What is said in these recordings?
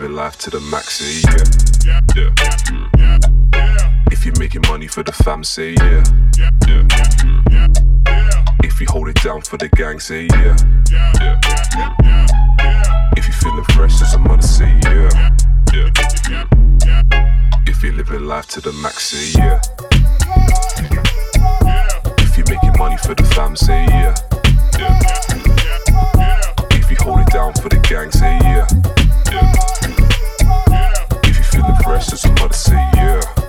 living life to the max, say yeah. Yeah. Mm. If you're making money for the fam, say yeah. Yeah. Mm. If you hold it down for the gang, say yeah. Yeah. Mm. If you're feeling fresh as a mother, say yeah. Yeah. Mm. If you're living life to the max, say yeah. If you're making money for the fam, say yeah. Yeah. If you hold it down for the gang, say yeah. Yeah. If you feeling fresh as a mother, say. Yeah.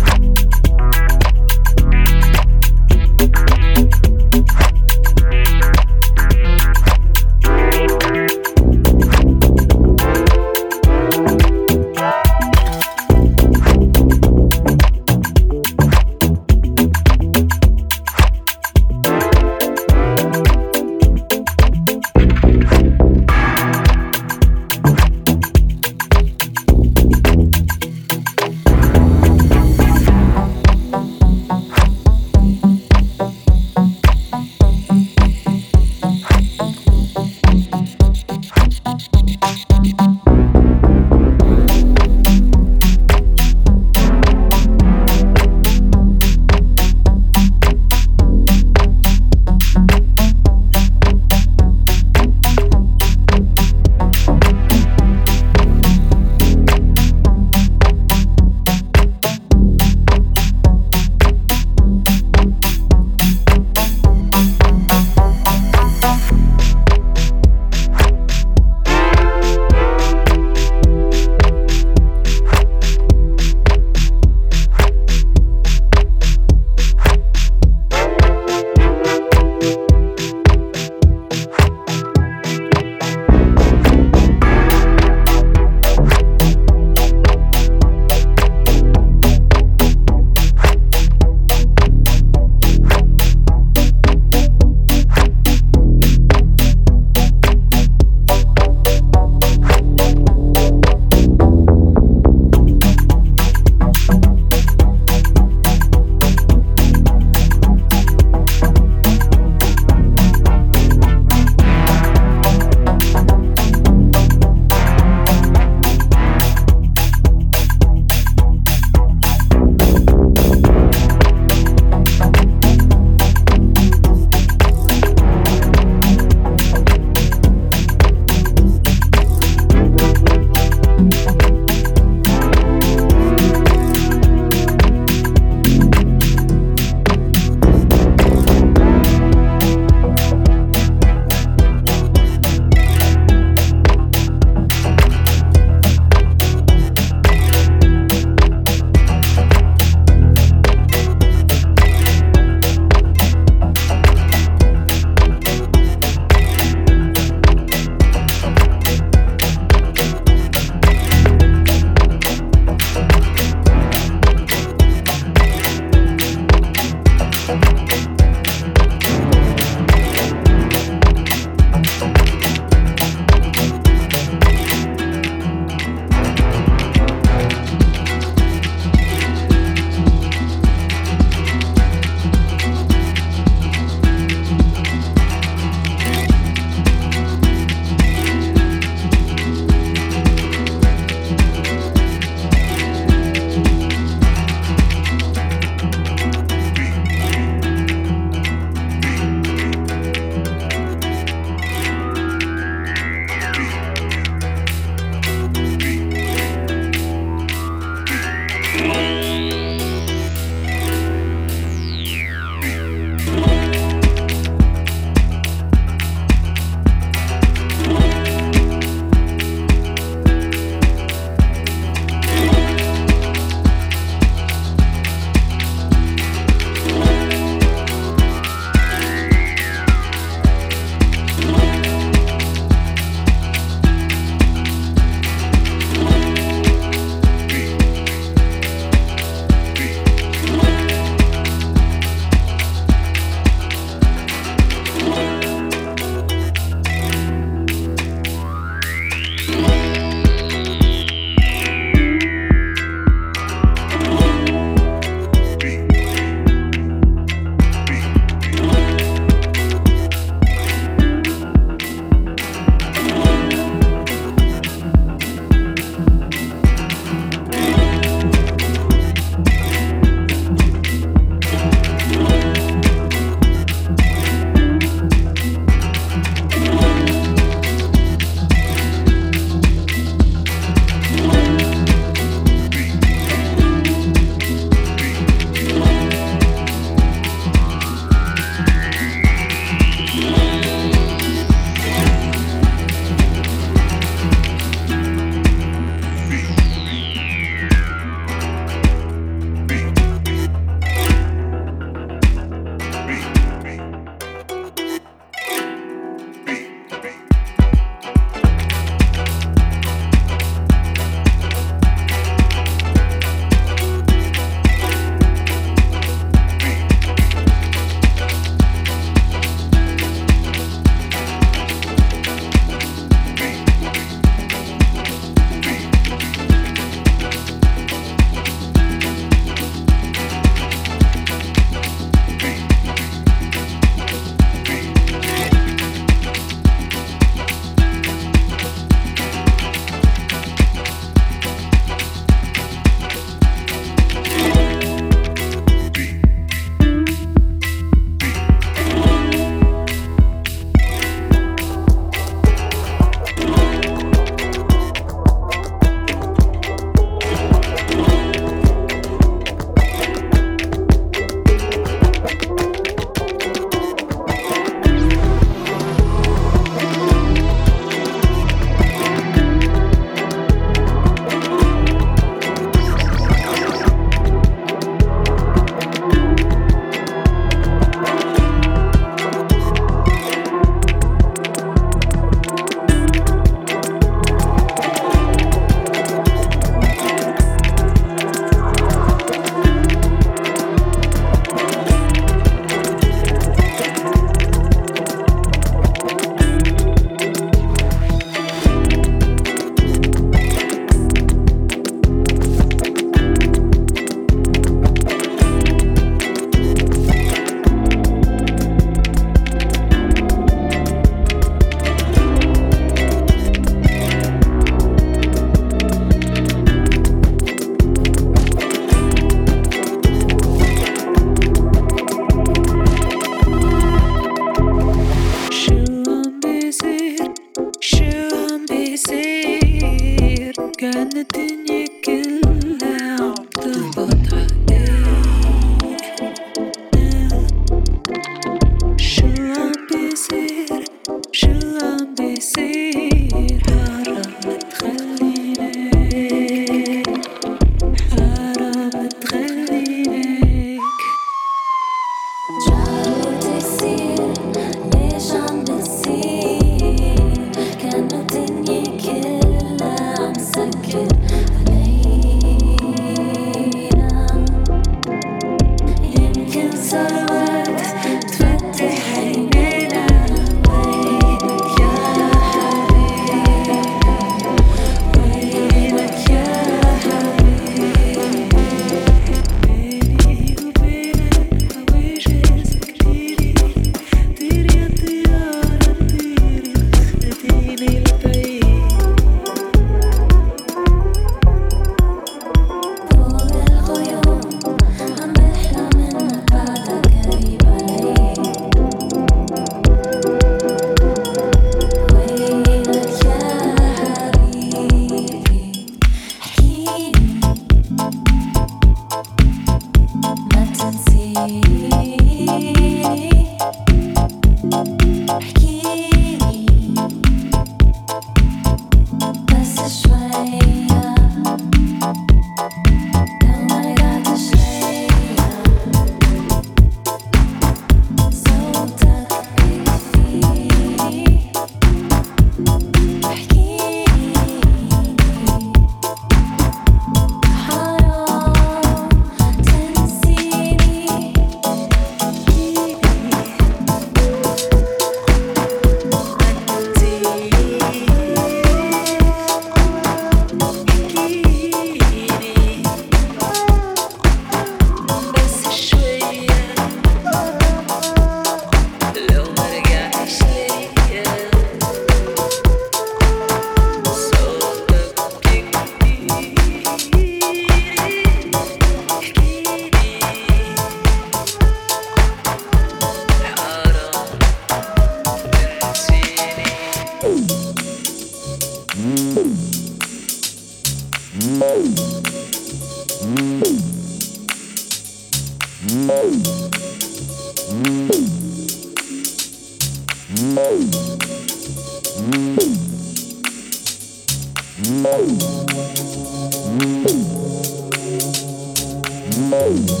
Move.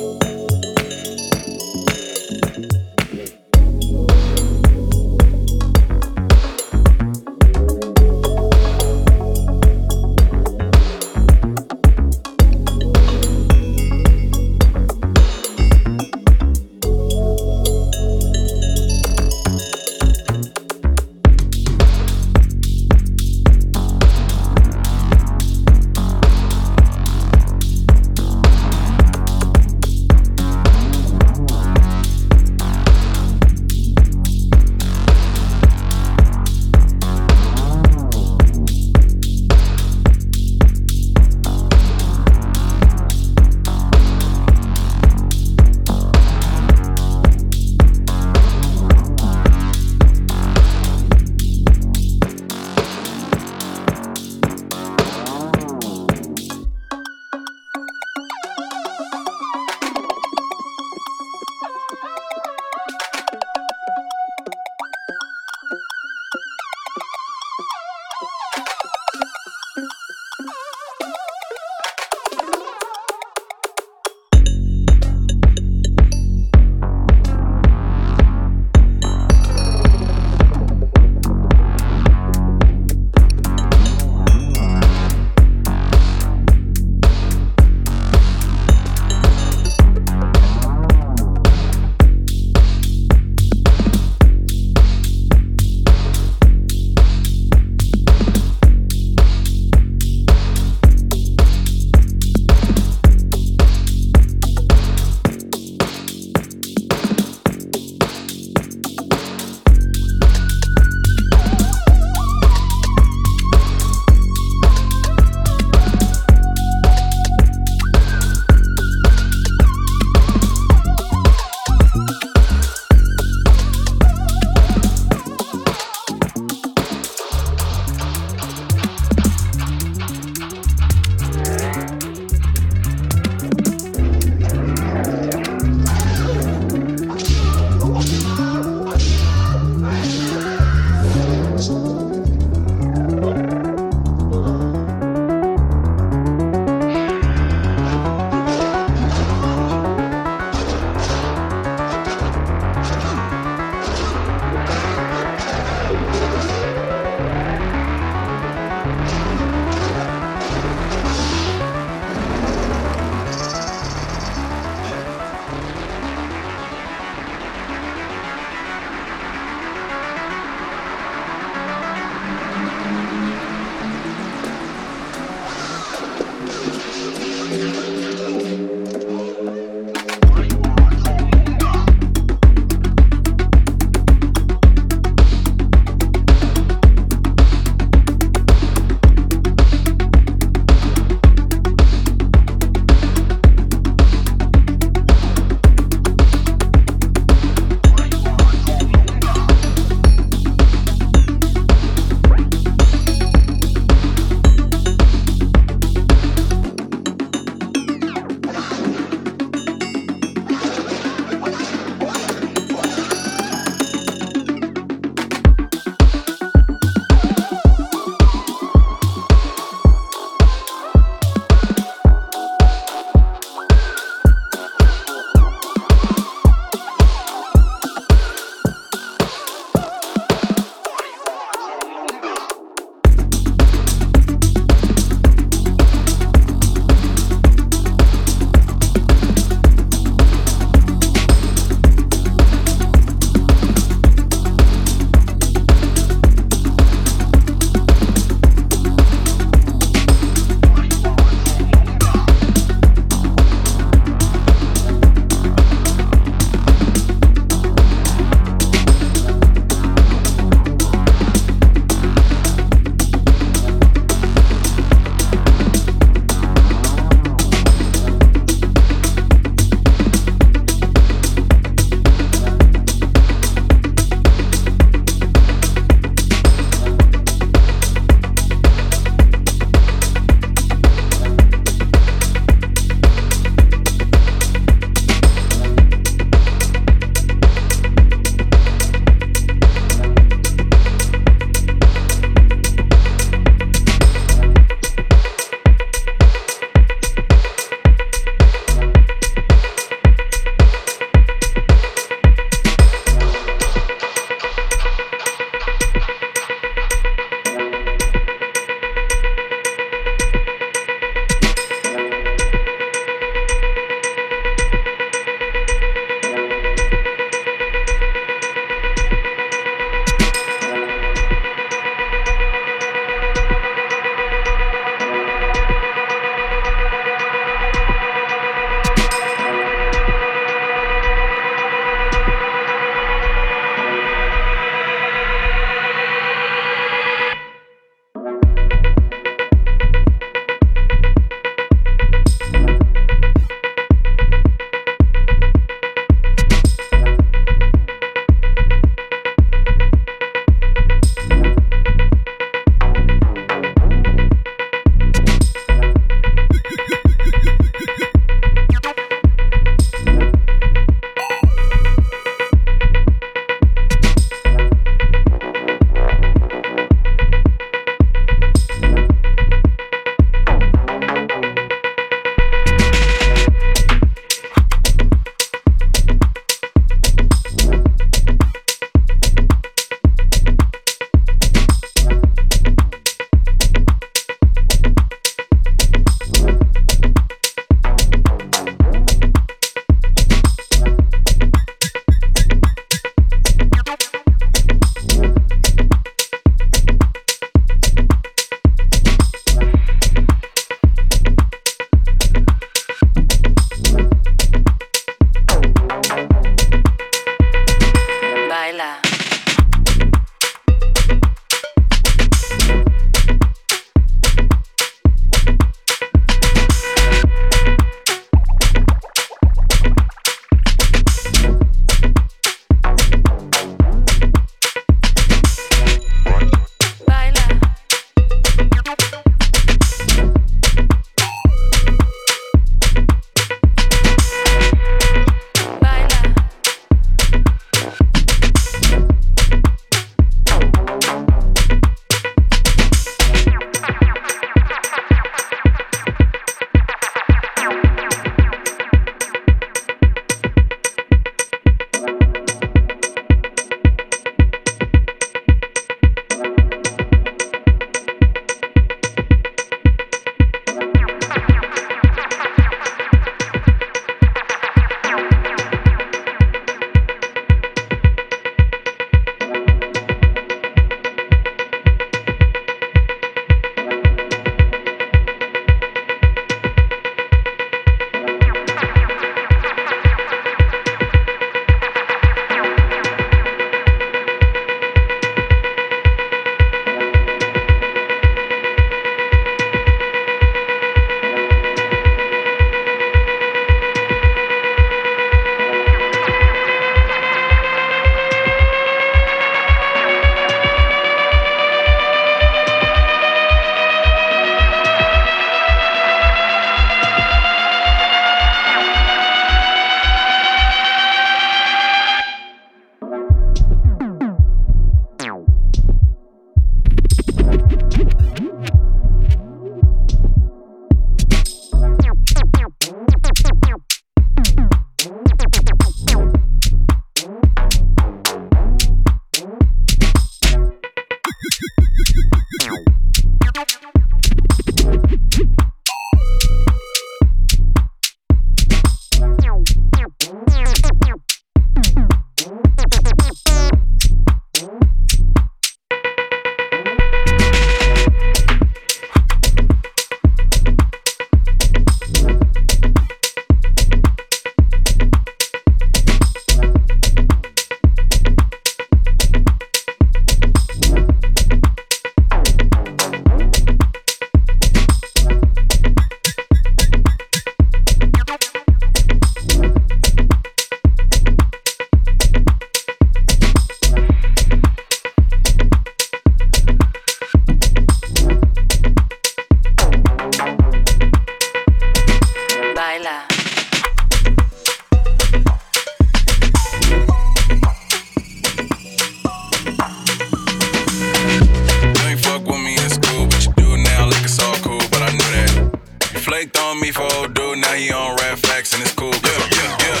on me for old dude, now he on rap facts and it's cool. Yeah, yeah, yeah.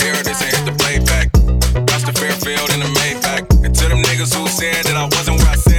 Here this and hit the playback. Watch the Fairfield in the Maybach. And to them niggas who said that I wasn't where I said.